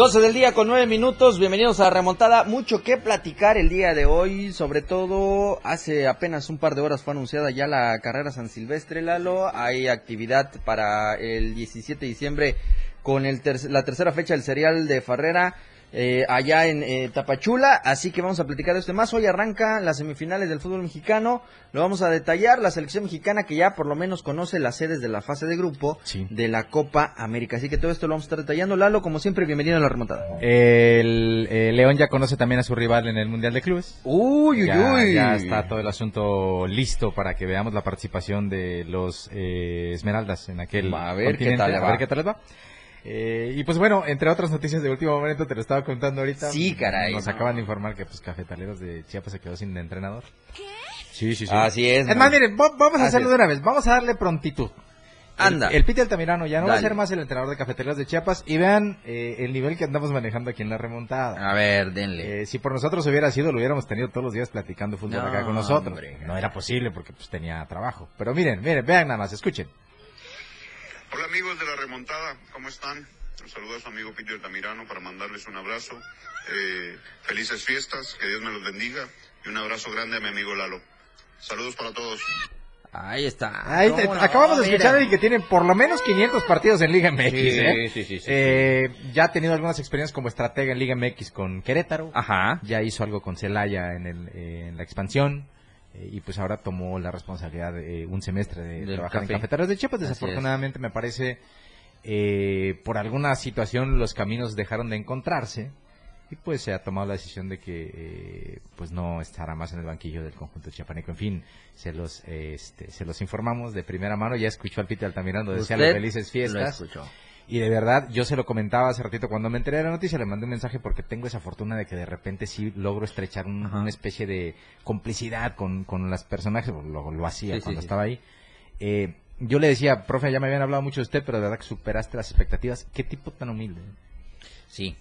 12 del día con 9 minutos, bienvenidos a Remontada. Mucho que platicar el día de hoy, sobre todo hace apenas un par de horas fue anunciada ya la carrera San Silvestre Lalo. Hay actividad para el 17 de diciembre con el la tercera fecha del serial de Farrera eh, allá en eh, Tapachula. Así que vamos a platicar de esto más. Hoy arranca las semifinales del fútbol mexicano. Lo vamos a detallar. La selección mexicana que ya por lo menos conoce las sedes de la fase de grupo de la Copa América. Así que todo esto lo vamos a estar detallando. Lalo, como siempre, bienvenido a la remontada. El, León ya conoce también a su rival en el Mundial de Clubes. Uy, uy, ya, uy. Ya está todo el asunto listo para que veamos la participación de los eh, Esmeraldas en aquel. a ver qué tal A ver qué tal les va. Eh, y pues bueno, entre otras noticias de último momento, te lo estaba contando ahorita. Sí, caray. Nos acaban de informar que pues Cafetaleros de Chiapas se quedó sin entrenador. ¿Qué? Sí, sí, sí. Así es. Es más, miren, vamos a hacerlo de una vez. Vamos a darle prontitud. Anda. El, Piti Altamirano ya no va a ser más el entrenador de Cafetaleros de Chiapas. Y vean eh, el nivel que andamos manejando aquí en la remontada. A ver, denle. Eh, si por nosotros hubiera sido, lo hubiéramos tenido todos los días platicando fútbol acá con nosotros. no era posible porque pues tenía trabajo. Pero miren, miren, vean nada más, escuchen. Hola amigos de la remontada, ¿cómo están? Un saludo a su amigo Peter Tamirano para mandarles un abrazo. Eh, felices fiestas, que Dios me los bendiga. Y un abrazo grande a mi amigo Lalo. Saludos para todos. Ahí está. acabamos de escuchar que tiene por lo menos 500 partidos en Liga MX. ¿eh? Sí, sí, sí, eh, ya ha tenido algunas experiencias como estratega en Liga MX con Querétaro. Ajá. Ya hizo algo con Celaya en, el, en la expansión. Y pues ahora tomó la responsabilidad de un semestre de trabajar en Cafeteros de Chiapas. Desafortunadamente me parece eh, por alguna situación los caminos dejaron de encontrarse y pues se ha tomado la decisión de que eh, pues no estará más en el banquillo del conjunto chiapaneco. En fin, se los este, se los informamos de primera mano. Ya escuchó al Peter Altamirano desearle felices fiestas. Y de verdad, yo se lo comentaba hace ratito cuando me enteré de la noticia, le mandé un mensaje porque tengo esa fortuna de que de repente sí logro estrechar una especie de complicidad con, con las personajes, lo, lo hacía cuando estaba ahí. Eh, yo le decía, profe, ya me habían hablado mucho de usted, pero de verdad que superaste las expectativas. ¿Qué tipo tan humilde? Sí.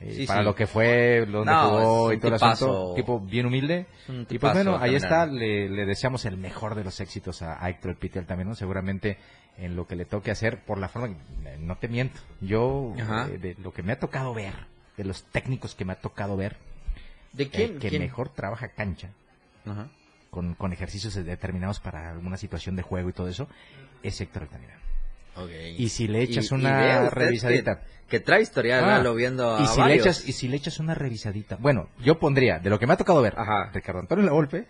Eh, para lo que fue, donde jugó y todo el asunto, tipo bien humilde. Y pues bueno, ahí está, le, deseamos el mejor de los éxitos a, Héctor Pitel también, ¿no? Seguramente en lo que le toque hacer, por la forma, no te miento, yo, eh, de lo que me ha tocado ver, de los técnicos que me ha tocado ver, ¿De quién, el que mejor trabaja cancha, Ajá con, con ejercicios determinados para alguna situación de juego y todo eso, es Héctor Altamirano. Y si le echas una revisadita. Que, trae historial, ah, lo viendo y si le echas Y si le echas una revisadita. Bueno, yo pondría, de lo que me ha tocado ver, Ajá. Ricardo Antonio La golpe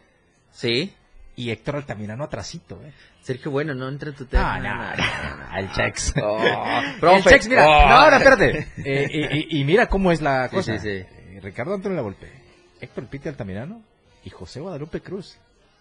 Sí. Y Héctor Altamirano atrasito, ¿eh? Sergio Bueno, no entra en tu tema. Ah, no, no, el Chex. Oh, el Chex, mira. Oh. No, no, espérate. Eh, y, mira cómo es la cosa. Sí, sí, eh, Ricardo Antonio La golpe Héctor Pite Altamirano y José Guadalupe Cruz.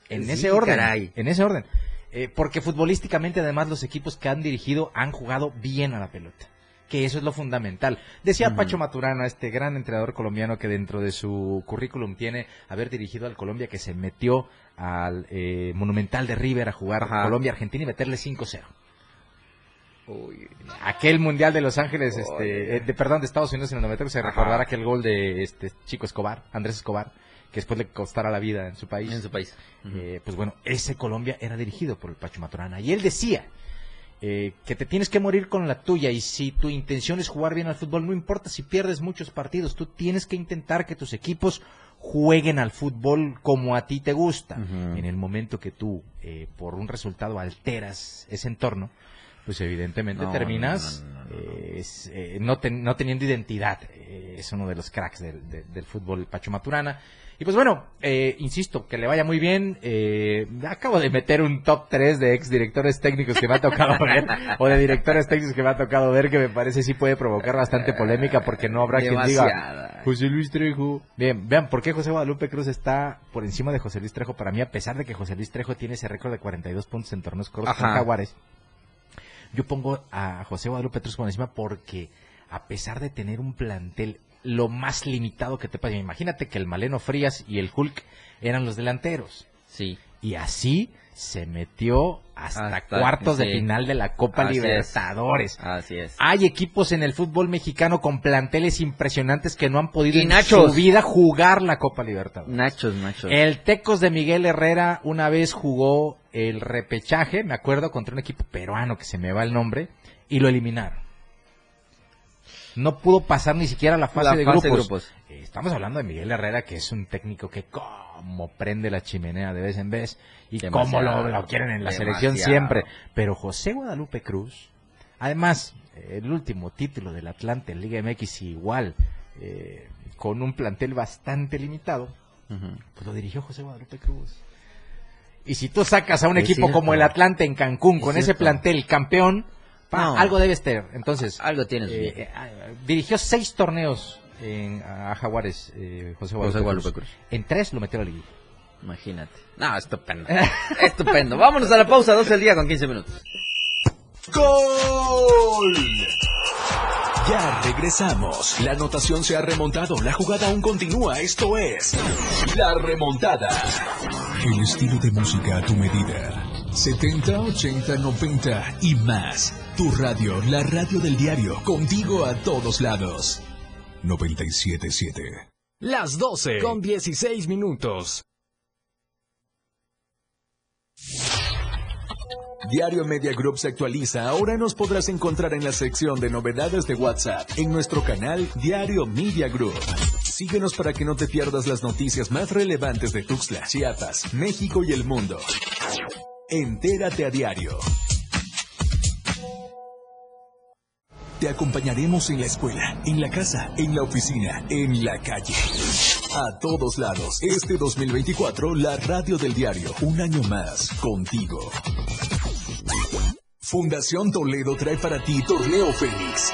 En ese orden. En ese orden. Eh, porque futbolísticamente además los equipos que han dirigido han jugado bien a la pelota. Que eso es lo fundamental. Decía Pacho Maturana, este gran entrenador colombiano que dentro de su currículum tiene haber dirigido al Colombia que se metió al eh, Monumental de River a jugar a Colombia-Argentina y meterle 5-0. Aquel mundial de Los Ángeles, este, eh, de, perdón, de Estados Unidos en el 90 se recordará aquel gol de este chico Escobar, Andrés Escobar, que después le costara la vida en su país. En su país. Eh, pues bueno, ese Colombia era dirigido por el Pacho Maturana. Y él decía eh, que te tienes que morir con la tuya. Y si tu intención es jugar bien al fútbol, no importa si pierdes muchos partidos, tú tienes que intentar que tus equipos jueguen al fútbol como a ti te gusta. En el momento que tú, eh, por un resultado, alteras ese entorno, pues evidentemente terminas no, teniendo identidad. es uno de los cracks del, fútbol Pacho Maturana. Y pues bueno, eh, insisto, que le vaya muy bien. Eh, acabo de meter un top 3 de ex directores técnicos que me ha tocado ver, o de directores técnicos que me ha tocado ver, que me parece sí puede provocar bastante polémica, porque no habrá quien diga José Luis Trejo. Bien, vean, ¿por qué José Guadalupe Cruz está por encima de José Luis Trejo? Para mí, a pesar de que José Luis Trejo tiene ese récord de 42 puntos en torneos cortos con Jaguares, yo pongo a José Guadalupe Cruz por encima porque, a pesar de tener un plantel lo más limitado que te pasa. Imagínate que el Maleno Frías y el Hulk eran los delanteros. Sí. Y así se metió hasta, Hasta- cuartos de final de la Copa Así es. Libertadores. Así es. Hay equipos en el fútbol mexicano con planteles impresionantes que no han podido Y en Nachos. su vida jugar la Copa Libertadores. Nachos, nachos. El Tecos de Miguel Herrera una vez jugó el repechaje, me acuerdo, contra un equipo peruano que se me va el nombre, y lo eliminaron. No pudo pasar ni siquiera la fase, La de, fase de grupos. Eh, Estamos hablando de Miguel Herrera, que es un técnico que como prende la chimenea de vez en vez y cómo lo, quieren en la Demasiado. selección siempre. Pero José Guadalupe Cruz, además, eh, el último título del Atlante en Liga MX igual, eh, con un plantel bastante limitado, pues lo dirigió José Guadalupe Cruz. Y si tú sacas a un Es equipo cierto. como el Atlante en Cancún Es con ese plantel campeón, pa, No. algo debe estar. Entonces, Algo tienes. eh, eh, ah, dirigió seis torneos en, a Jaguares, eh, José Guadalupe, José Guadalupe Cruz. Cruz. En tres lo metió a la liguilla. Imagínate. No, estupendo. estupendo. Vámonos a la pausa, 12 del día con 15 minutos. ¡Gol! Ya regresamos. La anotación se ha remontado. La jugada aún continúa. Esto es La Remontada. El estilo de música a tu medida. 70, 80, 90 y más. Tu radio, la radio del diario. Contigo a todos lados. 977. Las 12 con 16 minutos. Diario Media Group se actualiza. Ahora nos podrás encontrar en la sección de novedades de WhatsApp en nuestro canal Diario Media Group. Síguenos para que no te pierdas las noticias más relevantes de Tuxtla, Chiapas, México y el mundo. Entérate a diario. Te acompañaremos en la escuela, en la casa, en la oficina, en la calle. A todos lados. Este 2024, la radio del diario. Un año más. Contigo. Fundación Toledo trae para ti Torneo Fénix.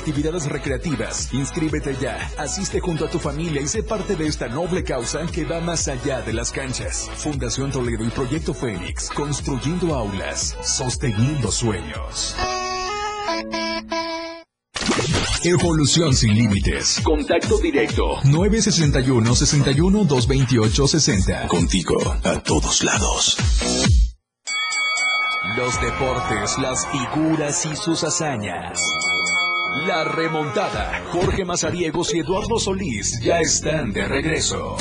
actividades recreativas. Inscríbete ya, asiste junto a tu familia y sé parte de esta noble causa que va más allá de las canchas. Fundación Toledo y Proyecto Fénix, construyendo aulas, sosteniendo sueños. Evolución sin límites. Contacto directo. 961 61 228 60. Contigo a todos lados. Los deportes, las figuras y sus hazañas. La remontada. Jorge Mazariegos y Eduardo Solís ya están de regreso.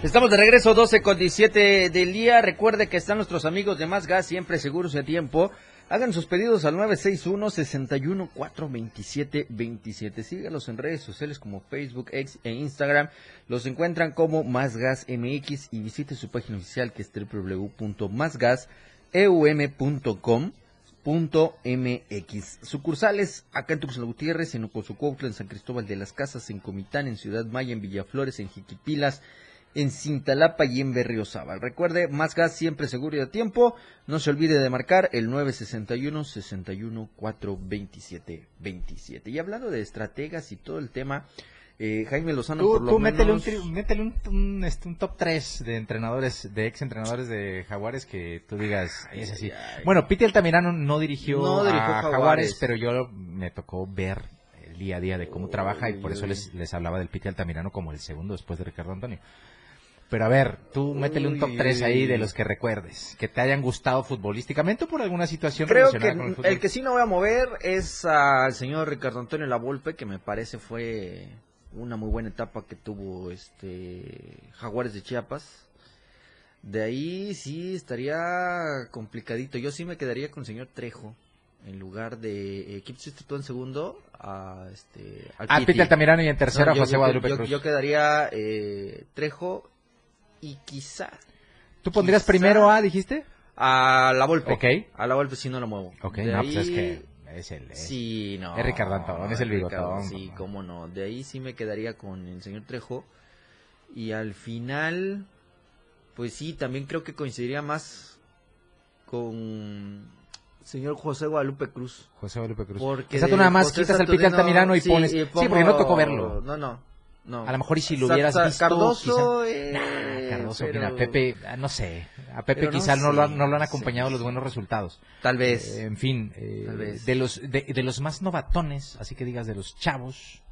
Estamos de regreso, 12 con 17 del día. Recuerde que están nuestros amigos de Más Gas, siempre seguros y a tiempo. Hagan sus pedidos al 961-61-427-27. Sígalos en redes sociales como Facebook, X e Instagram. Los encuentran como Más Gas MX y visite su página oficial que es www.másgaseum.com.mx. Sucursales acá en Tuxtla Gutiérrez, en Ocosucuautla, en San Cristóbal de las Casas, en Comitán, en Ciudad Maya, en Villaflores, en Jiquipilas, en Cintalapa y en Berriozábal. Recuerde, más gas siempre seguro y a tiempo. No se olvide de marcar el 961 61 427 27. Y hablando de estrategas y todo el tema, eh, Jaime Lozano Tú, por lo tú métele, menos... un, tri- métele un, un, este, un top 3 de entrenadores, de ex entrenadores de Jaguares que tú digas, "Ay, es así. Ay, ay. Bueno, Pete Altamirano no dirigió, No dirigió a Jaguares. Jaguares, pero yo me tocó ver el día a día de cómo trabaja y por eso les, les hablaba del Pete Altamirano como el segundo después de Ricardo Antonio. Pero a ver, tú métele un top Uy, 3 ahí de los que recuerdes, que te hayan gustado futbolísticamente o por alguna situación Creo que relacionada con el fútbol. el que sí no voy a mover es al señor Ricardo Antonio Lavolpe, que me parece fue una muy buena etapa que tuvo este Jaguares de Chiapas. De ahí sí estaría complicadito. Yo sí me quedaría con el señor Trejo en lugar de eh, ¿quién pusiste tú en segundo? A este al Ah, Piti. Altamirano y en tercero No, yo- José yo- Guadalupe yo- Cruz. Yo quedaría eh, Trejo y quizá ¿Tú pondrías Quizá- primero a, dijiste? a la Volpe. Ok. A la Volpe sí no lo muevo. Ok, De no, pues es ahí- que es el... es- Sí, no. Es Ricardo Antón, es el bigotón, Sí, cómo no. De ahí sí me quedaría con el señor Trejo. Y al final, pues sí, también creo que coincidiría más con señor José Guadalupe Cruz. José Guadalupe Cruz. Porque Quizá tú nada más José quitas el pique Saturnino, Altamirano y sí, pones... y Sí, porque no tocó verlo. No, no, no. A lo mejor y si lo hubieras Sa- visto... Cardoso, quizá- eh, Nah, Cardoso, pero- mira, Pepe, ah, no sé. A Pepe no quizá no, lo, han- no lo han acompañado sé. los buenos resultados. Tal vez. Eh, en fin, eh, Tal vez. de los de, de los más novatones, así que digas de los chavos,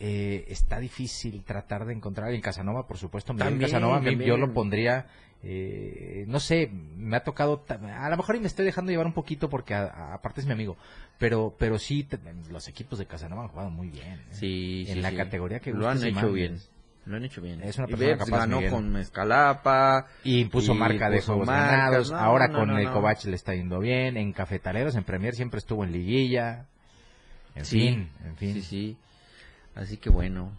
eh, está difícil tratar de encontrar en Casanova, por supuesto. Miguel También, Casanova, también. yo lo pondría, eh, no sé, me ha tocado, a lo mejor y me estoy dejando llevar un poquito porque aparte es mi amigo, pero pero sí, te- los equipos de Casanova han jugado muy bien. ¿eh? Sí, en sí, la sí. categoría que lo han hecho bien. Lo han hecho bien. Es una persona capaz, ganó Miguel. con Mezcalapa. Y impuso Y marca de puso juegos marcas, ganados. no, Ahora no, con el. Kovac le está yendo bien. En Cafetaleros, en Premier siempre estuvo en liguilla. En Sí, fin, en fin. Sí, sí. Así que bueno.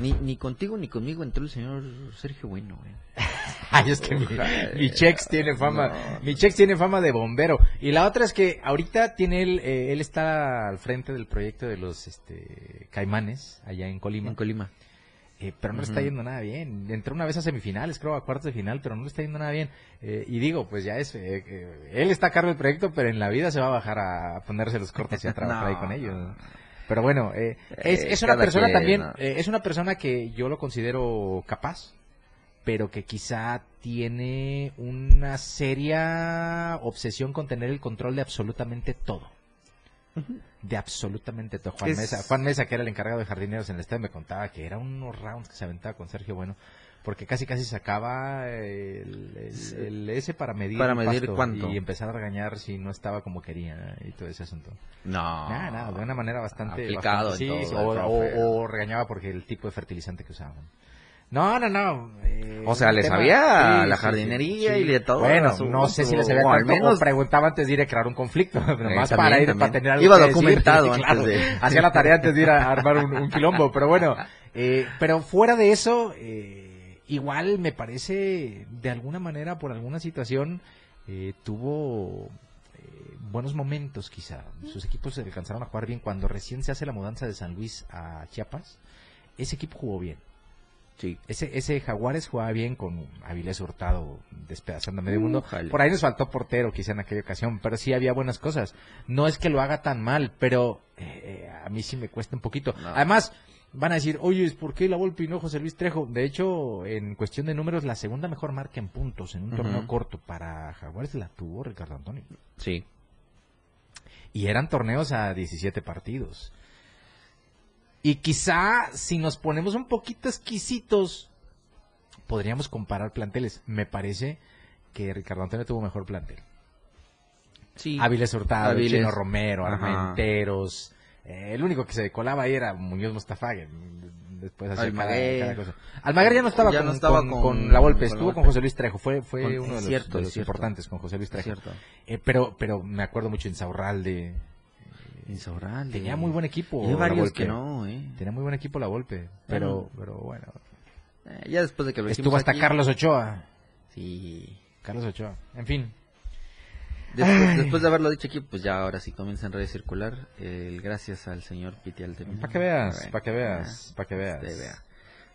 Ni, ni contigo ni conmigo entró el señor Sergio Bueno. Ay, es que mi, mi Chex tiene fama, No, mi Chex tiene fama de bombero. Y la otra es que ahorita tiene él, eh, él está al frente del proyecto de los este, Caimanes, allá en Colima. En Colima. Eh, pero no le está yendo nada bien. Entró una vez a semifinales, creo, a cuartos de final, pero no le está yendo nada bien. Eh, y digo, pues ya es, eh, eh, él está a cargo del proyecto, pero en la vida se va a bajar a ponerse los cortos y a trabajar No. ahí con ellos. Pero bueno, eh, es, es una persona quien, también, ¿no? eh, es una persona que yo lo considero capaz, pero que quizá tiene una seria obsesión con tener el control de absolutamente todo. De absolutamente todo. Juan Es- Mesa, Juan Mesa, que era el encargado de jardineros en el estadio, me contaba que era unos rounds que se aventaba con Sergio Bueno, porque casi casi sacaba el, el- el ese para medir, Para medir cuánto. y empezar a regañar si no estaba como quería y todo ese asunto. No. Nada, nada, de una manera bastante... Aplicado bastante- en sí, todo, o, el o- profe. o regañaba porque el tipo de fertilizante que usaban. No, no, no. eh, O sea, le sabía sí, la jardinería sí, y de todo Bueno, no sé si le sabía o al menos- preguntaba antes de ir a crear un conflicto, nomás también, para ir, también. para tener algo Iba que documentado antes de- Hacía la tarea antes de ir a armar un, un quilombo, pero bueno. eh, pero fuera de eso, eh, igual me parece, de alguna manera, por alguna situación, eh, tuvo eh, buenos momentos quizá. Sus equipos se alcanzaron a jugar bien. Cuando recién se hace la mudanza de San Luis a Chiapas, ese equipo jugó bien. Sí. Ese, ese Jaguares jugaba bien con Avilés Hurtado despedazando a medio mundo. Por ahí nos faltó portero quizá en aquella ocasión, pero sí había buenas cosas. No es que lo haga tan mal, pero eh, a mí sí me cuesta un poquito. No. Además, van a decir, oye, ¿por qué la Volpe y no José Luis Trejo? De hecho, en cuestión de números, la segunda mejor marca en puntos en un torneo corto para Jaguares la tuvo Ricardo Antonio. Sí. Y eran torneos a 17 partidos. Y quizá si nos ponemos un poquito exquisitos, podríamos comparar planteles. Me parece que Ricardo Antonio tuvo mejor plantel. Sí. Áviles Hurtado. Chino Romero. Armenteros. eh, el único que se colaba ahí era Muñoz Mustafa. que Después hacía cada, cosa. Almaguer ya no estaba, Ya con, no estaba con- con- con la Volpe, la estuvo Volpe. con José Luis Trejo. Fue, fue uno de los, cierto, de los importantes con José Luis Trejo. Eh, pero, pero me acuerdo mucho en Saurralde. Insaurralde. Tenía muy buen equipo. Hay la varios que no, eh. Tenía muy buen equipo la Volpe, pero, pero bueno. Eh, Ya después de que lo Estuvo hasta aquí- Carlos Ochoa. Sí. Carlos Ochoa. En fin. Después, después de haberlo dicho aquí, pues ya ahora sí comienza en red circular. El gracias al señor Piti Altemir. Para que veas, Bueno, para que veas, para que veas. vea.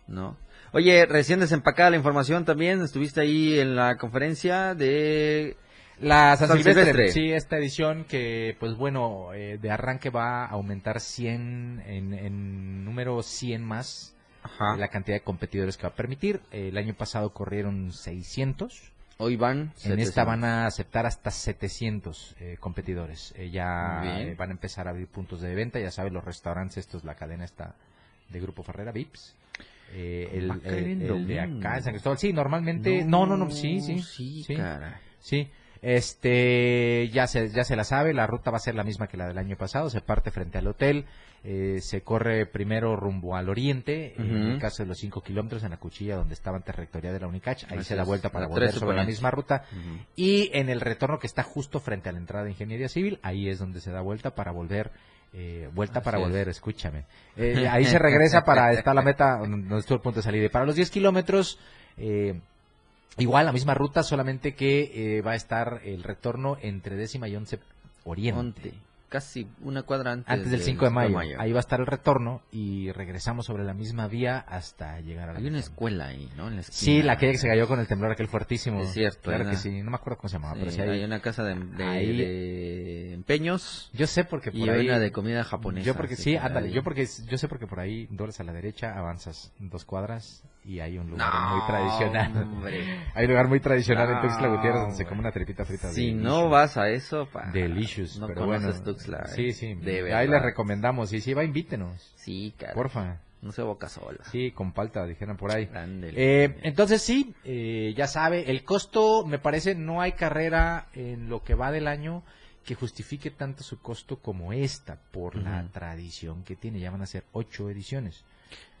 No. Oye, recién desempacada la información también. Estuviste ahí en la conferencia de La San, San Silvestre, Silvestre. sí, esta edición que, pues bueno, eh, de arranque va a aumentar 100, en, en número 100 más, Ajá. la cantidad de competidores que va a permitir. El año pasado corrieron 600. Hoy van. En esta 700. van a aceptar hasta 700 eh, competidores. Eh, ya eh, van a empezar a abrir puntos de venta. Ya saben, los restaurantes, estos, la cadena está de Grupo Ferrera, Vips. Eh, el, el- en el de acá en San Cristóbal. Sí, normalmente. No, no, no, sí, sí. Sí, sí. caray. Sí, este ya se ya se la sabe, la ruta va a ser la misma que la del año pasado, se parte frente al hotel, eh, se corre primero rumbo al oriente, en el caso de los 5 kilómetros en la cuchilla donde estaba antes rectoría de la Unicach, ahí Así se da vuelta para volver sobre la misma ruta, y en el retorno que está justo frente a la entrada de Ingeniería Civil, ahí es donde se da vuelta para volver eh, vuelta Así para es. volver, escúchame. Eh, ahí se regresa para, está la meta, donde estuvo el punto de salida. Y para los 10 kilómetros, Eh, igual la misma ruta, solamente que eh, va a estar el retorno entre décima y once oriente. Onte. Casi una cuadra antes, Antes del 5 de mayo. Ahí va a estar el retorno y regresamos sobre la misma vía hasta llegar a la Hay una escuela ahí, ¿no? En la Sí, la aquella que se cayó con el temblor aquel fuertísimo. Es cierto, Claro que sí, no me acuerdo cómo se llamaba, pero Sí, hay- hay una casa de, de- Ahí- de empeños Yo sé porque por y ahí... hay una de comida japonesa. Yo porque sí, ándale, ahí- yo porque yo sé porque por ahí doblas a la derecha, avanzas dos cuadras y hay un lugar No, muy tradicional. hombre. hay un lugar muy tradicional en Tuxtla Gutiérrez donde se come una tripita frita. Si delicious. no vas a eso, pa, Delicious, no pero bueno. Tuxtla. eh. Sí, sí. De ahí les recomendamos. Y si va, invítenos. Sí, cara. Porfa. No se boca sola. Sí, con palta, dijeran por ahí. Eh, entonces sí, eh, ya sabe, el costo, me parece, no hay carrera en lo que va del año que justifique tanto su costo como esta, por la tradición que tiene. Ya van a ser ocho ediciones.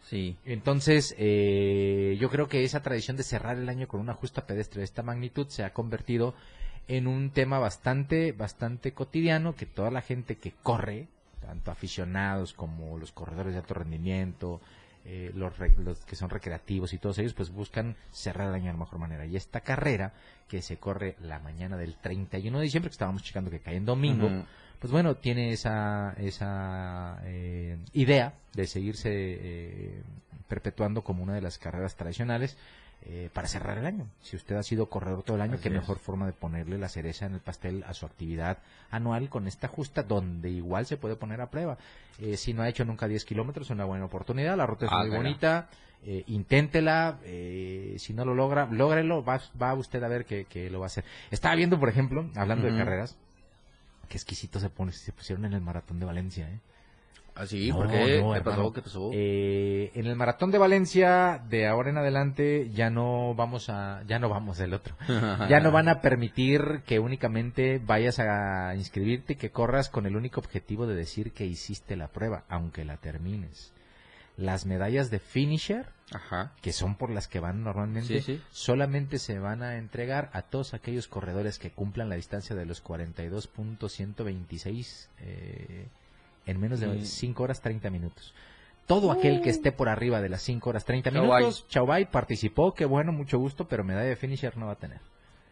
Sí. Entonces, eh, yo creo que esa tradición de cerrar el año con una justa pedestre de esta magnitud se ha convertido en un tema bastante, bastante cotidiano que toda la gente que corre, tanto aficionados como los corredores de alto rendimiento, eh, los, re- los que son recreativos y todos ellos, pues buscan cerrar el año de la mejor manera. Y esta carrera que se corre la mañana del 31 de diciembre, que estábamos checando que cae en domingo. Pues bueno, tiene esa, esa eh, idea de seguirse eh, perpetuando como una de las carreras tradicionales eh, para cerrar el año. Si usted ha sido corredor todo el año, Así qué es. mejor forma de ponerle la cereza en el pastel a su actividad anual con esta justa, donde igual se puede poner a prueba. Eh, si no ha hecho nunca 10 kilómetros, es una buena oportunidad, la ruta es muy bonita. eh, inténtela, eh, si no lo logra, lógrelo, va, va usted a ver que, que lo va a hacer. Estaba viendo, por ejemplo, hablando de carreras, qué exquisito se pone, se pusieron en el maratón de Valencia, ¿eh? ¿Ah, sí? No, ¿Por qué? no, ¿Qué pasó? ¿Qué pasó? Eh, en el maratón de Valencia, de ahora en adelante, ya no vamos a, ya no vamos el otro. Ya no van a permitir que únicamente vayas a inscribirte y que corras con el único objetivo de decir que hiciste la prueba, aunque la termines. Las medallas de finisher, Ajá. que son por las que van normalmente, Sí, sí. solamente se van a entregar a todos aquellos corredores que cumplan la distancia de los 42.126 eh, en menos de Mm. 5 horas 30 minutos. Todo aquel que esté por arriba de las 5 horas 30 Chau, minutos, chau bye, participó, qué bueno, mucho gusto, pero medalla de finisher no va a tener.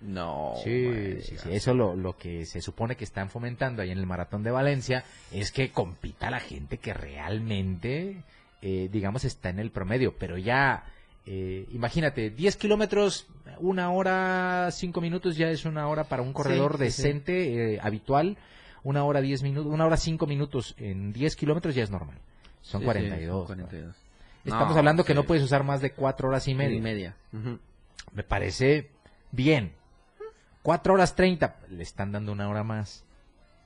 No. Sí, sí, sí, eso lo, lo que se supone que están fomentando ahí en el maratón de Valencia es que compita la gente que realmente, eh, digamos, está en el promedio, pero ya, eh, imagínate, 10 kilómetros, una hora, 5 minutos ya es una hora para un corredor sí, sí. decente, eh, habitual, una hora 10 minutos, una hora 5 minutos en 10 kilómetros ya es normal, son Sí, sí, 42. son ¿no? 42. Estamos No, hablando que no puedes usar más de 4 horas y media Y media. Ujú. me parece bien. Cuatro horas treinta, le están dando una hora más.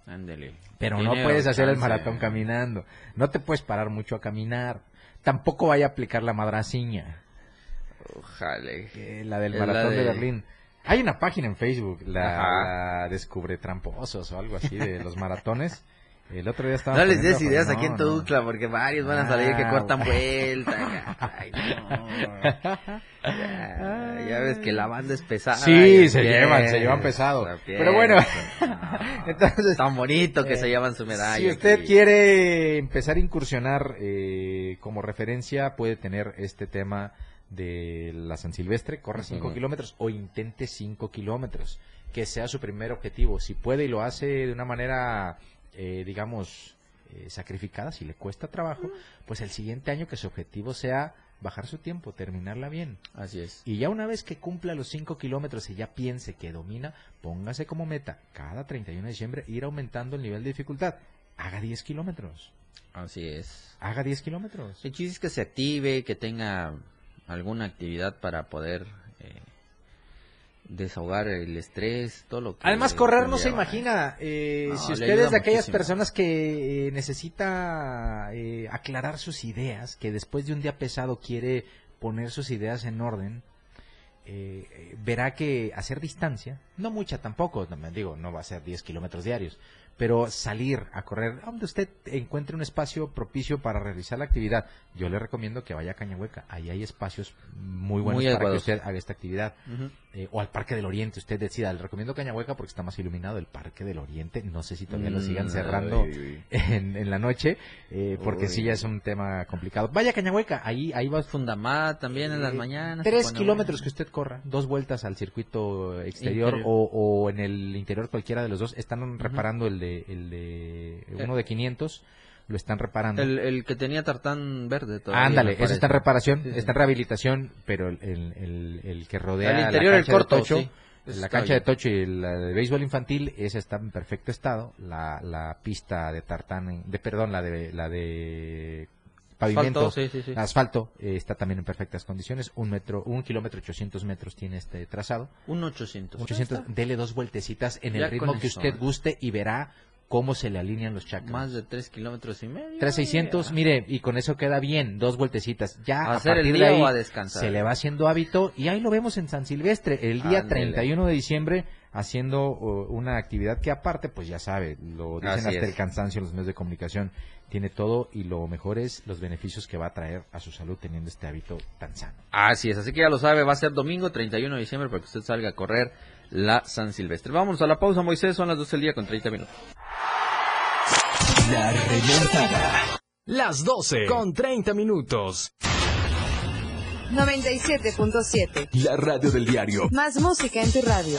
Ándele. Pero no puedes hacer el maratón caminando. No te puedes parar mucho a caminar. Tampoco vaya a aplicar la madraciña, Ojalá. la del la maratón de... de- Berlín. Hay una página en Facebook, la Descubre Tramposos o algo así de los maratones. El otro día estaba No les des ideas no, aquí en no. Tuxtla, porque varios van a salir que Ah, cortan vuelta. Ay, no. Ya, ya ves que la banda es pesada. Sí, se llevan, se llevan pesado. Pero bueno, No. entonces Tan bonito que Eh, se llevan su medalla. Si usted aquí. quiere empezar a incursionar eh, como referencia, puede tener este tema de la San Silvestre, corra 5 Ujú. kilómetros o intente 5 kilómetros, que sea su primer objetivo. Si puede y lo hace de una manera, eh, digamos, eh, sacrificada, si le cuesta trabajo, pues el siguiente año que su objetivo sea bajar su tiempo, terminarla bien. Así es. Y ya una vez que cumpla los 5 kilómetros y ya piense que domina, póngase como meta cada 31 de diciembre ir aumentando el nivel de dificultad. Haga 10 kilómetros. Así es. Haga 10 kilómetros. El chiste es que se active, que tenga alguna actividad para poder eh, desahogar el estrés, todo lo que. Además, correr no se conlleva. imagina. eh, No, si usted es de aquellas muchísimo. personas que eh, necesita eh, aclarar sus ideas, que después de un día pesado quiere poner sus ideas en orden, eh, eh, verá que hacer distancia, no mucha tampoco, digo, no va a ser 10 kilómetros diarios, pero salir a correr, donde usted encuentre un espacio propicio para realizar la actividad, yo le recomiendo que vaya a Cañahueca, ahí hay espacios muy buenos Muy para que usted haga esta actividad. Eh, o al Parque del Oriente, usted decida, le recomiendo Cañahueca porque está más iluminado el Parque del Oriente, no sé si todavía lo sigan Mm, cerrando en, en la noche, eh, porque sí Uy. ya es un tema complicado. Vaya a Cañahueca, ahí, ahí va Fundamá también en las eh, mañanas. Tres kilómetros que usted corra, dos vueltas al circuito exterior o en el interior cualquiera de los dos. Están reparando el de, el de uno de 500, lo están reparando. El, el que tenía tartán verde todavía. Ándale, eso está en reparación, Sí, sí. está en rehabilitación, pero el, el, el- que rodea El la interior, el de corto, Tocho, sí. Eso la está cancha bien. de Tocho y la de béisbol infantil, esa está en perfecto estado. La, la pista de tartán, de perdón, la de la de pavimento, Asfalto, sí, sí, sí. asfalto, eh, está también en perfectas condiciones. Un metro, un kilómetro ochocientos metros tiene este trazado. Un 800. 800, dele dos vueltecitas en el ritmo que eso, usted ¿eh? guste y verá cómo se le alinean los chakras. Más de 3 kilómetros y medio. 3600, mire, y con eso queda bien, dos vueltecitas. Ya ¿A a, hacer el partir día de ahí o a descansar? se le va haciendo hábito y ahí lo vemos en San Silvestre, el día Ándele. 31 de diciembre haciendo uh, una actividad que aparte, pues ya sabe, lo dicen Así hasta es. el cansancio en los medios de comunicación, tiene todo y lo mejor es los beneficios que va a traer a su salud teniendo este hábito tan sano. Así es, así que ya lo sabe, va a ser domingo 31 de diciembre para que usted salga a correr la San Silvestre. Vámonos a la pausa, Moisés, son las 12 del día con 30 minutos. La remontada. Las 12 con 30 minutos. 97.7. La radio del diario. Más música en tu radio.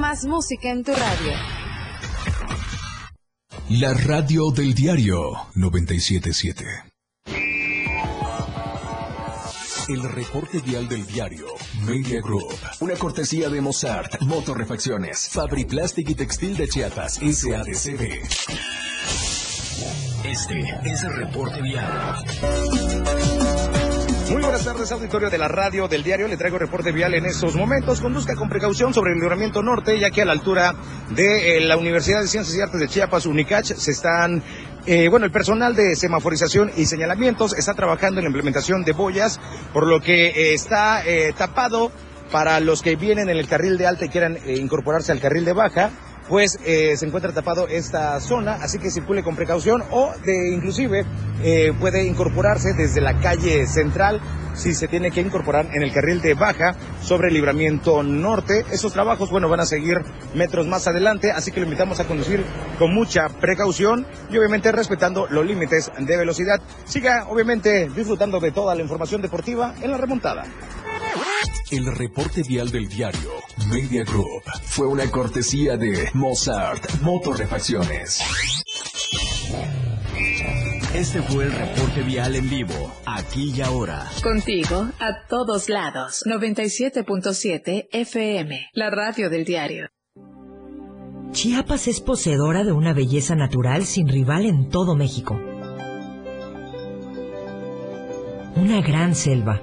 Más música en tu radio. La radio del diario 977. El reporte vial del diario Media Group. Una cortesía de Mozart, Motorrefacciones, Fabri Plastic y Textil de Chiapas, SADCB. Este es el reporte vial. Muy buenas tardes, auditorio de la radio del diario. Le traigo reporte vial en estos momentos. Conduzca con precaución sobre el libramiento norte, ya que a la altura de eh, la Universidad de Ciencias y Artes de Chiapas, UNICACH, se están, eh, bueno, el personal de semaforización y señalamientos está trabajando en la implementación de boyas, por lo que eh, está eh, tapado para los que vienen en el carril de alta y quieran incorporarse al carril de baja pues eh, se encuentra tapado esta zona, así que circule con precaución o de inclusive eh, puede incorporarse desde la calle central si se tiene que incorporar en el carril de baja sobre el libramiento norte. Esos trabajos, bueno, van a seguir metros más adelante, así que lo invitamos a conducir con mucha precaución y obviamente respetando los límites de velocidad. Siga obviamente disfrutando de toda la información deportiva en la remontada. El reporte vial del diario Media Group fue una cortesía de Mozart Motorrefacciones. Este fue el reporte vial en vivo, aquí y ahora. Contigo a todos lados. 97.7 FM, la radio del diario. Chiapas es poseedora de una belleza natural sin rival en todo México. Una gran selva,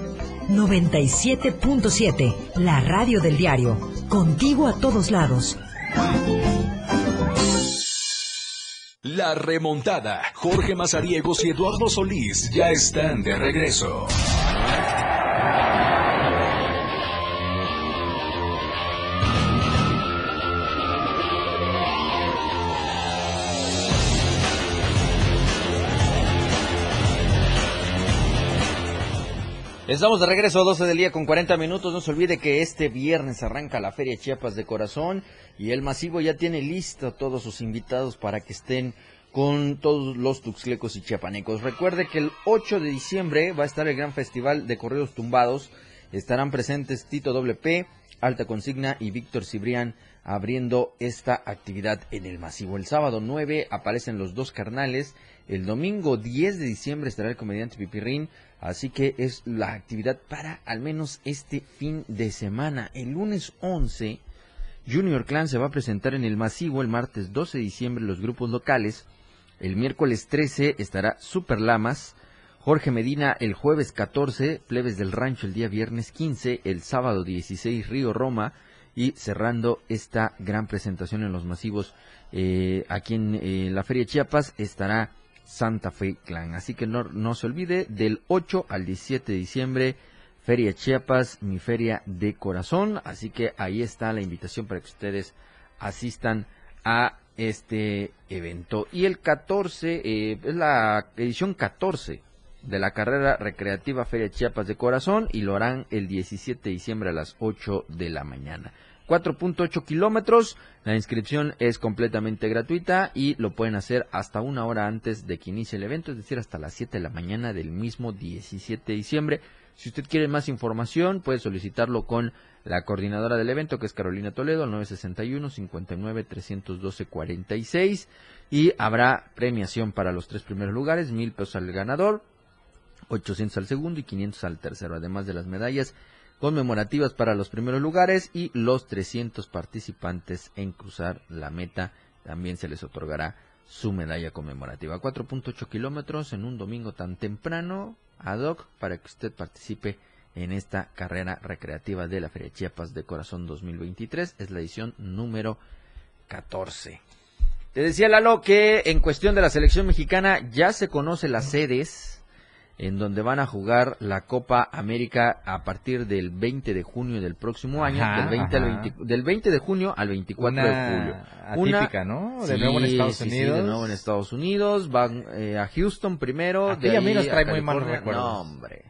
97.7, la radio del diario. Contigo a todos lados. La remontada. Jorge Mazariegos y Eduardo Solís ya están de regreso. Estamos de regreso, 12 del día con 40 minutos. No se olvide que este viernes arranca la Feria Chiapas de Corazón y el Masivo ya tiene listo a todos sus invitados para que estén con todos los tuxlecos y chiapanecos. Recuerde que el 8 de diciembre va a estar el gran festival de correos tumbados. Estarán presentes Tito WP, Alta Consigna y Víctor Cibrián abriendo esta actividad en el masivo. El sábado 9 aparecen los dos carnales. El domingo 10 de diciembre estará el comediante Pipirrín. Así que es la actividad para al menos este fin de semana. El lunes 11, Junior Clan se va a presentar en el masivo. El martes 12 de diciembre los grupos locales. El miércoles 13 estará Super Lamas. Jorge Medina el jueves 14, Plebes del Rancho el día viernes 15, el sábado 16 Río Roma y cerrando esta gran presentación en los masivos eh, aquí en eh, la Feria Chiapas estará Santa Fe Clan. Así que no, no se olvide del 8 al 17 de diciembre Feria Chiapas, mi feria de corazón. Así que ahí está la invitación para que ustedes asistan a este evento. Y el 14 eh, es la edición 14 de la carrera recreativa Feria Chiapas de Corazón y lo harán el 17 de diciembre a las 8 de la mañana. 4.8 kilómetros, la inscripción es completamente gratuita y lo pueden hacer hasta una hora antes de que inicie el evento, es decir, hasta las 7 de la mañana del mismo 17 de diciembre. Si usted quiere más información, puede solicitarlo con la coordinadora del evento, que es Carolina Toledo, al 961 59 312 46 y habrá premiación para los tres primeros lugares, mil pesos al ganador, 800 al segundo y 500 al tercero, además de las medallas conmemorativas para los primeros lugares y los 300 participantes en cruzar la meta también se les otorgará su medalla conmemorativa. 4.8 kilómetros en un domingo tan temprano, ad hoc, para que usted participe en esta carrera recreativa de la Feria Chiapas de Corazón 2023. Es la edición número 14. Te decía Lalo que en cuestión de la selección mexicana ya se conoce las sedes en donde van a jugar la Copa América a partir del 20 de junio del próximo año, del, 20 al del 20 de junio al 24 de julio. Atípica, ¿no? De nuevo en Estados Unidos. de nuevo en Estados Unidos. Van eh, a Houston primero. de a mí nos trae muy malos recuerdos. No, hombre.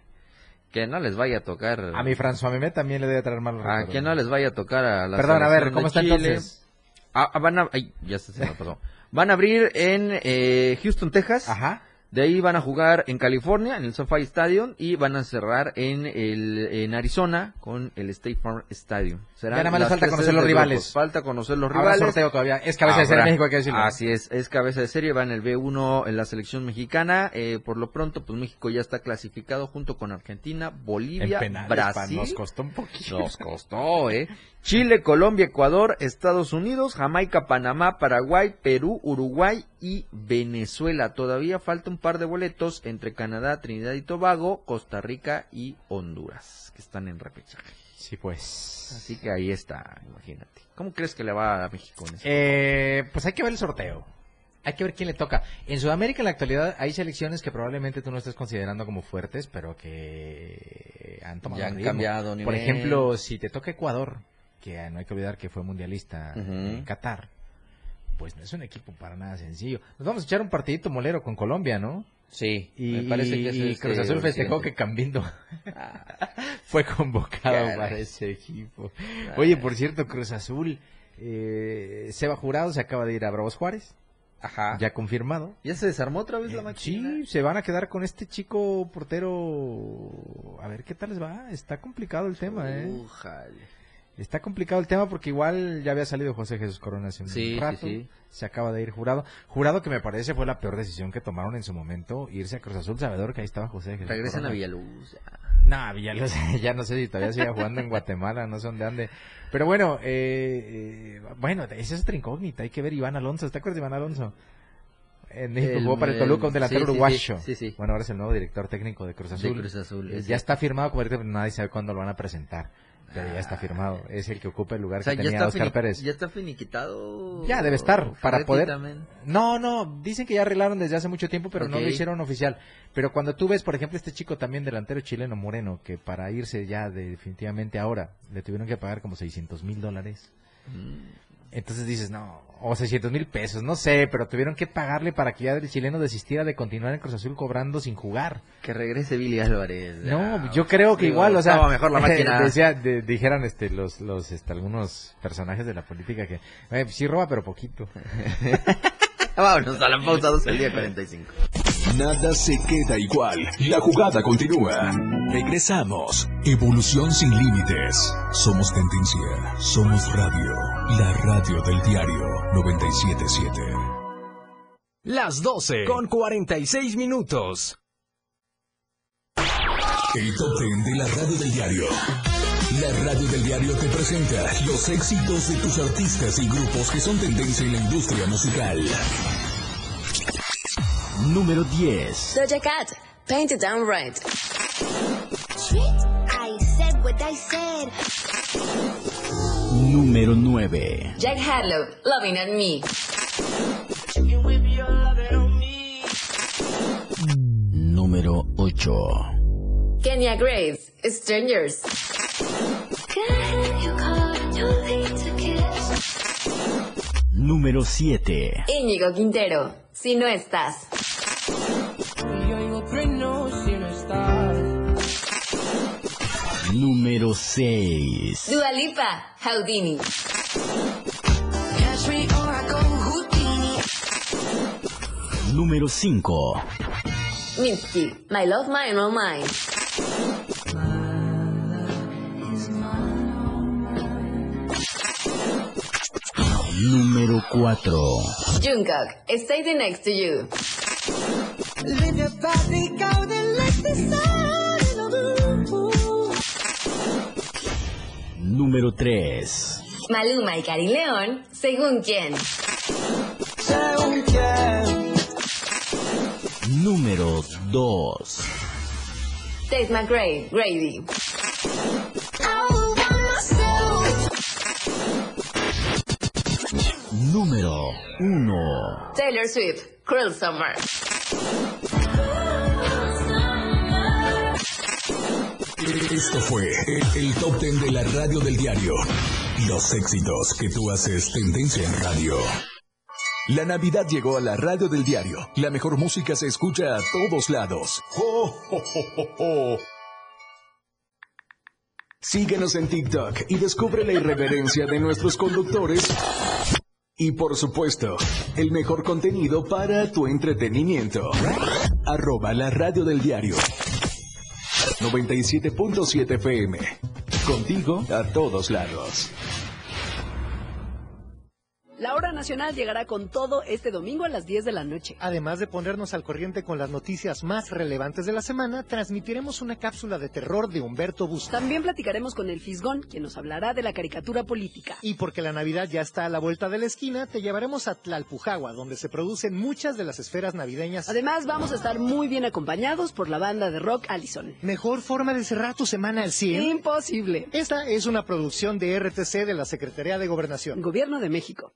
Que no les vaya a tocar. A mi François Memé también le debe traer malos recuerdos. A que no les vaya a tocar a la Perdón, a ver, ¿cómo está entonces? Ah, ah, van a, ay, ya se me pasó. Van a abrir en eh, Houston, Texas. Ajá. De ahí van a jugar en California, en el SoFi Stadium, y van a cerrar en el en Arizona con el State Farm Stadium. Será ya nada más les falta conocer los rivales. Falta conocer los rivales. sorteo todavía. Es cabeza de serie México, hay que decirlo. Así es, es cabeza de serie. Va en el B1 en la selección mexicana. Eh, por lo pronto, pues México ya está clasificado junto con Argentina, Bolivia, Brasil. Nos costó un poquito. Nos costó, ¿eh? Chile, Colombia, Ecuador, Estados Unidos, Jamaica, Panamá, Paraguay, Perú, Uruguay y Venezuela. Todavía falta un par de boletos entre Canadá, Trinidad y Tobago, Costa Rica y Honduras, que están en repechaje. Sí, pues. Así que ahí está, imagínate. ¿Cómo crees que le va a México en eh, Pues hay que ver el sorteo. Hay que ver quién le toca. En Sudamérica en la actualidad hay selecciones que probablemente tú no estés considerando como fuertes, pero que han tomado ya han cambiado Por ejemplo, si te toca Ecuador, que no hay que olvidar que fue mundialista en Qatar, pues no es un equipo para nada sencillo. Nos vamos a echar un partidito molero con Colombia, ¿no? Sí, y, me parece que y Cruz este Azul festejó que Cambindo fue convocado para ese equipo. Oye, por cierto, Cruz Azul, eh, Seba Jurado se acaba de ir a Bravos Juárez. Ajá. Ya confirmado. ¿Ya se desarmó otra vez la eh, máquina? Sí, se van a quedar con este chico portero. A ver qué tal les va. Está complicado el tema, ¿eh? Está complicado el tema porque igual ya había salido José Jesús Corona hace un sí, rato. Sí, sí. Se acaba de ir jurado. Jurado que me parece fue la peor decisión que tomaron en su momento, irse a Cruz Azul, sabedor que ahí estaba José Jesús Regresen a Villaluz. Ya. No, Villaluz, ya no sé si todavía sigue jugando en Guatemala, no sé dónde ande. Pero bueno, eh, eh, bueno, esa es otra incógnita. Hay que ver Iván Alonso. ¿Te acuerdas de Iván Alonso? En México jugó para el Toluca, un delantero uruguayo. Sí, sí, Bueno, ahora es el nuevo director técnico de Cruz Azul. Cruz Azul ya está firmado como director, pero nadie sabe cuándo lo van a presentar. Pero ya está firmado. Es el que ocupa el lugar que tenía Oscar Pérez. Ya está finiquitado. Ya debe estar para poder. No, no, dicen que ya arreglaron desde hace mucho tiempo, pero no lo hicieron oficial. Pero cuando tú ves, por ejemplo, este chico también delantero chileno Moreno, que para irse ya definitivamente ahora le tuvieron que pagar como 600 mil dólares. Mm. Entonces dices, no, o 600 mil pesos, no sé, pero tuvieron que pagarle para que ya el chileno desistiera de continuar en Cruz Azul cobrando sin jugar. Que regrese Billy Álvarez. No, yo creo que Digo, igual, o sea, estaba mejor la máquina. decía, de- dijeran este, los, los, este, algunos personajes de la política que, eh, sí roba, pero poquito. Vámonos a la pausa 12 el día 45. Nada se queda igual. La jugada continúa. Regresamos. Evolución sin límites. Somos tendencia. Somos radio. La radio del diario 977. Las 12 con 46 minutos. El top de la radio del diario. La radio del diario te presenta los éxitos de tus artistas y grupos que son tendencia en la industria musical. Número 10. Doja Cat, Paint It Down Red. I said what I said. Número 9. Jack Harlow, Loving at Me. Número 8. Kenya Graves, Strangers. Número 7. Íñigo Quintero, Si no estás. Número 6. Dua Lipa, Houdini. Número 5. Mitski, My Love, Mine, All Mine. Número 4. Jungkook, Stay the Next to You. Número 3. Maluma y Karin León, Según quién. Número 2. Tate McRae, Grady. Número 1. Taylor Swift, Cruel Summer. Esto fue el, top ten de la radio del diario. Los éxitos que tú haces tendencia en radio. La Navidad llegó a la radio del diario. La mejor música se escucha a todos lados. ¡Jo, jo, jo, jo, jo! Síguenos en TikTok y descubre la irreverencia de nuestros conductores. Y por supuesto, el mejor contenido para tu entretenimiento. Arroba la radio del diario. 97.7 FM. Contigo a todos lados. Nacional llegará con todo este domingo a las 10 de la noche. Además de ponernos al corriente con las noticias más relevantes de la semana, transmitiremos una cápsula de terror de Humberto Busto. También platicaremos con el Fisgón, quien nos hablará de la caricatura política. Y porque la Navidad ya está a la vuelta de la esquina, te llevaremos a Tlalpujagua, donde se producen muchas de las esferas navideñas. Además, vamos a estar muy bien acompañados por la banda de rock Allison. Mejor forma de cerrar tu semana al 100. Imposible. Esta es una producción de RTC de la Secretaría de Gobernación. Gobierno de México.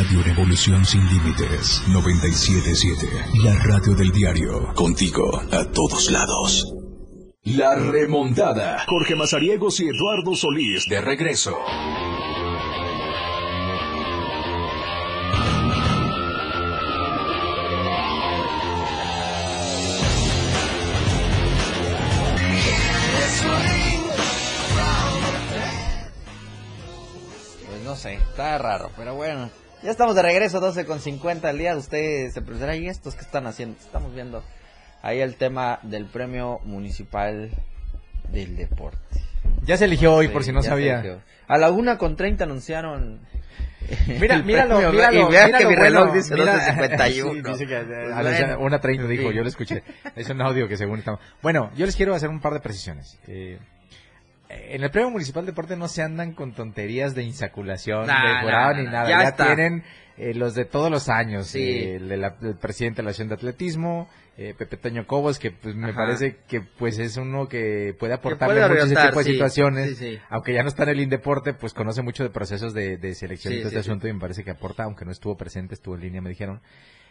Radio Revolución Sin Límites 977. La radio del diario. Contigo a todos lados. La remontada. Jorge Mazariegos y Eduardo Solís de regreso. Pues no sé, está raro, pero bueno. Ya estamos de regreso, 12 con 50 al día. Usted se preguntará, ¿y estos qué están haciendo? Estamos viendo ahí el tema del premio municipal del deporte. Ya se eligió hoy, Sí, por si no sabía. A la una con 30 anunciaron. Mira, míralo, premio, míralo, Y vean que míralo, mi reloj bueno, dice mira- 12.51. Sí, a bueno. una treinta dijo, Sí. yo lo escuché. Es un audio que según estamos. Bueno, yo les quiero hacer un par de precisiones. Eh, En el premio municipal de deporte no se andan con tonterías de insaculación, Nah, de jurado nah, ni nada. ya tienen eh, los de todos los años. Sí. eh, el, de la- el presidente de la Asociación de Atletismo, eh, Pepe Toño Cobos, que pues me Ajá. parece que pues es uno que puede aportarle mucho ese tipo de sí, situaciones. sí. Aunque ya no está en el INDEPORTE, pues conoce mucho de procesos de, de selección y todo este asunto y me parece que aporta, aunque no estuvo presente, estuvo en línea, me dijeron.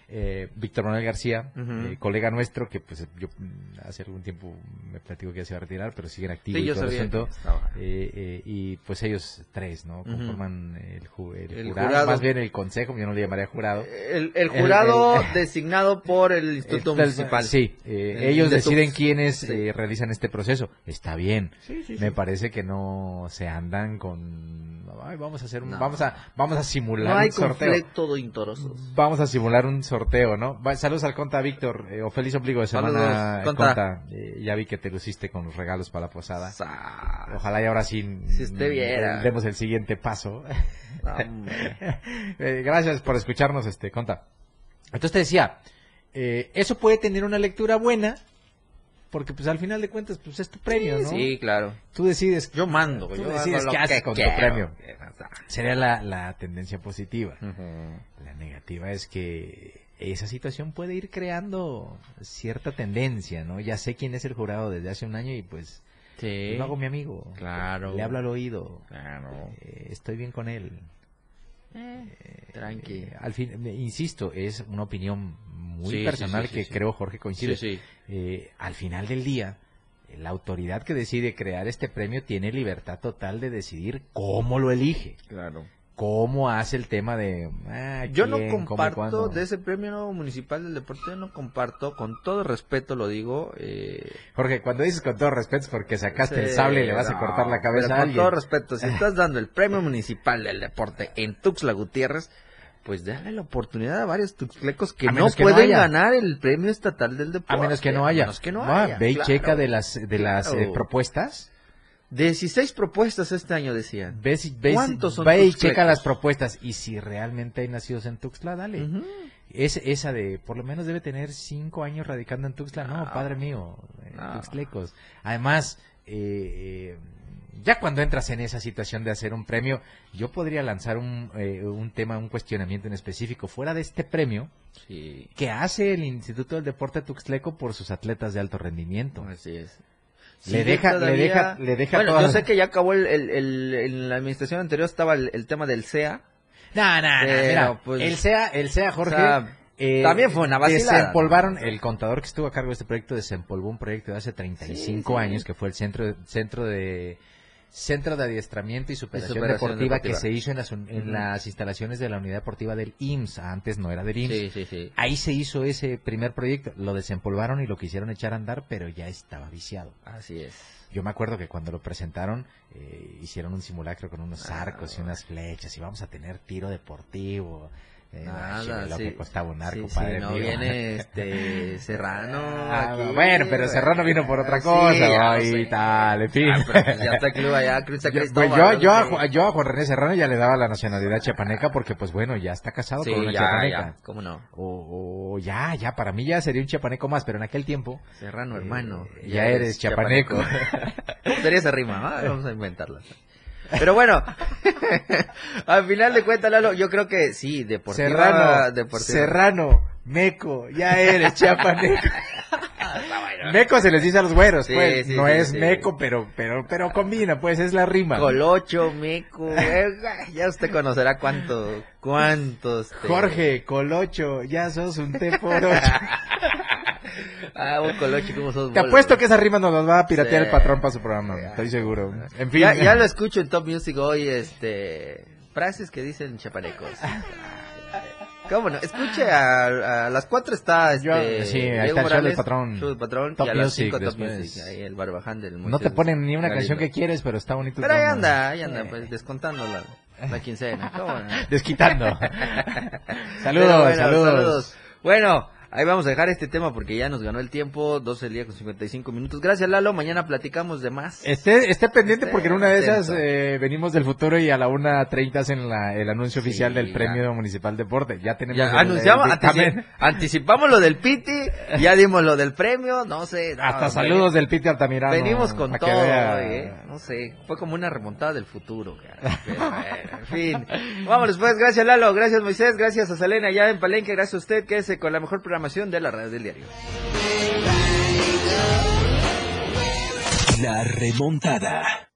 Eh, Víctor Manuel García, eh, colega nuestro, que pues yo mm, hace algún tiempo me platico que ya se va a retirar, pero siguen activos Sí, y yo todo el asunto. Eh, eh, y pues ellos tres, ¿no? Conforman el, ju- el El jurado, jurado. más bien el consejo, yo no le llamaría jurado. El, el jurado designado por el Instituto Municipal. Sí, El- ellos de deciden quiénes Sí. realizan este proceso. Está bien. Sí, sí, Me parece que no se andan con "Ay, vamos a hacer un, No. vamos a vamos a simular No hay un sorteo. conflicto de intorosos. Vamos a simular un sorteo, ¿no? Va- saludos al Conta Víctor, eh, o feliz ombligo de semana, Saludos, eh, Conta. Conta. Eh, ya vi que te luciste con los regalos para la posada. Ojalá y ahora sí Si usted viera. demos el siguiente paso. Eh, gracias por escucharnos, este Conta. Entonces te decía, eso puede tener una lectura buena, porque pues al final de cuentas pues es tu premio, ¿no? Sí, claro. Tú decides. Yo mando, Tú yo decides qué haces con quiero. tu premio. Sería la, la tendencia positiva. La negativa es que esa situación puede ir creando cierta tendencia, ¿no? Ya sé quién es el jurado desde hace un año y pues Sí. lo hago mi amigo. Claro. Le hablo al oído. Claro. Eh, estoy bien con él. Tranqui. Eh, al fin, insisto, es una opinión muy Sí, personal sí, que creo Jorge coincide. Sí, sí. Eh, al final del día, eh, la autoridad que decide crear este premio tiene libertad total de decidir cómo lo elige. Claro. Cómo hace el tema de... ah, Yo no quién, comparto de ese premio municipal del deporte, yo no comparto, con todo respeto lo digo. Eh, Jorge, cuando dices con todo respeto es porque sacaste el sable y le vas a cortar la cabeza a con alguien. todo respeto, si estás dando el premio municipal del deporte en Tuxtla Gutiérrez, pues dale la oportunidad a varios tuxtlecos que no que pueden ganar el premio estatal del deporte. A menos que no haya. A menos que no haya, Ve y claro, checa de las, de las eh, propuestas. 16 propuestas este año decían. Ve, ¿Cuántos son ve y checa las propuestas. Y si realmente hay nacidos en Tuxtla, dale. Es, esa de, por lo menos debe tener cinco años radicando en Tuxtla. No, No. padre mío, No. tuxtlecos. Además, eh, eh, ya cuando entras en esa situación de hacer un premio, yo podría lanzar un, eh, un tema, un cuestionamiento en específico. Fuera de este premio, Sí, que hace el Instituto del Deporte Tuxtleco por sus atletas de alto rendimiento. así es. Le deja- le deja- le deja Bueno, todas- yo sé que ya acabó el, el- el- en la administración anterior estaba el, el tema del CEA. No, no, no, mira, pues, el SEA, el SEA, Jorge, o sea, eh, también fue una vacilada, Desempolvaron, el contador que estuvo a cargo de este proyecto desempolvó un proyecto de hace 35 Sí, sí. años que fue el centro de, centro de Centro de Adiestramiento y Superación, superación deportiva, deportiva. que se hizo en las, en las instalaciones de la unidad deportiva del IMSS. Antes no era del IMSS. Sí, sí, sí. Ahí se hizo ese primer proyecto. Lo desempolvaron y lo quisieron echar a andar, pero ya estaba viciado. Así es. Yo me acuerdo que cuando lo presentaron, eh, hicieron un simulacro con unos arcos y unas flechas y vamos a tener tiro deportivo. Eh, Nada, lo sí. que costaba un arco, Sí, sí, padre no mío. viene este Serrano. Ah, aquí, bueno, pero Serrano vino por otra Sí, cosa, ya y tal, en fin. Ah, pero pues ya está el club allá, Cruz Yo, Cristóbal, pues yo, yo, a, ¿no? Yo a Juan René Serrano ya le daba la nacionalidad chiapaneca porque, pues bueno, ya está casado Sí, con una ya, chiapaneca. ya, cómo no. O, o ya, ya, para mí ya sería un chiapaneco más, pero en aquel tiempo... Serrano, eh, hermano. ya eres chiapaneco. ¿Cómo sería esa rima? Ah, Vamos a inventarla. Pero bueno, al final de cuentas, Lalo, yo creo que sí, deportiva. Serrano, deportiva. Serrano, Meco, ya eres chiapaneco. Meco se les dice a los güeros, Sí, pues, sí, no sí, es meco, pero, pero, pero combina, pues, es la rima. Colocho, Meco, ya usted conocerá cuánto, cuántos. te- Jorge, Colocho, ya sos un T por ocho. Ah, un Colocho, ¿cómo sos? Te apuesto que esa rima nos las va a piratear Sí. el patrón para su programa, estoy seguro. En fin. Ya, ya lo escucho en Top Music hoy, este, frases que dicen chapanecos. ¿Cómo no? Escuche, a, a las 4 está este, Yo- sí, ahí está el show Morales, del patrón. show del patrón, Top y a las Music 5 Top. Music, ahí el barbaján del No te ponen ni una canción que quieres, pero está bonito. Pero ahí anda, ahí anda, pues descontando la, quincena. ¿Cómo no? Desquitando. Saludos, bueno, saludos. Bueno, Ahí vamos a dejar este tema porque ya nos ganó el tiempo, 12 del día con 55 minutos. Gracias Lalo, mañana platicamos de más. Esté, esté pendiente Esté porque en una de esas eh, venimos del futuro y a la 1.30 hacen la, el anuncio Sí, oficial del ya. Premio Municipal Deporte. Ya tenemos Ya el- anunciamos, el anticipamos lo del Piti, ya dimos lo del premio, no sé. no, Hasta saludos del Peter Altamirano. Venimos con que todo, vea. ¿eh? No sé, fue como una remontada del futuro. cara. Pero, bueno, en fin. Vámonos pues, gracias Lalo, gracias Moisés, gracias a Selena allá en Palenque, gracias a usted, quédese con la mejor programación de la radio del diario. La remontada.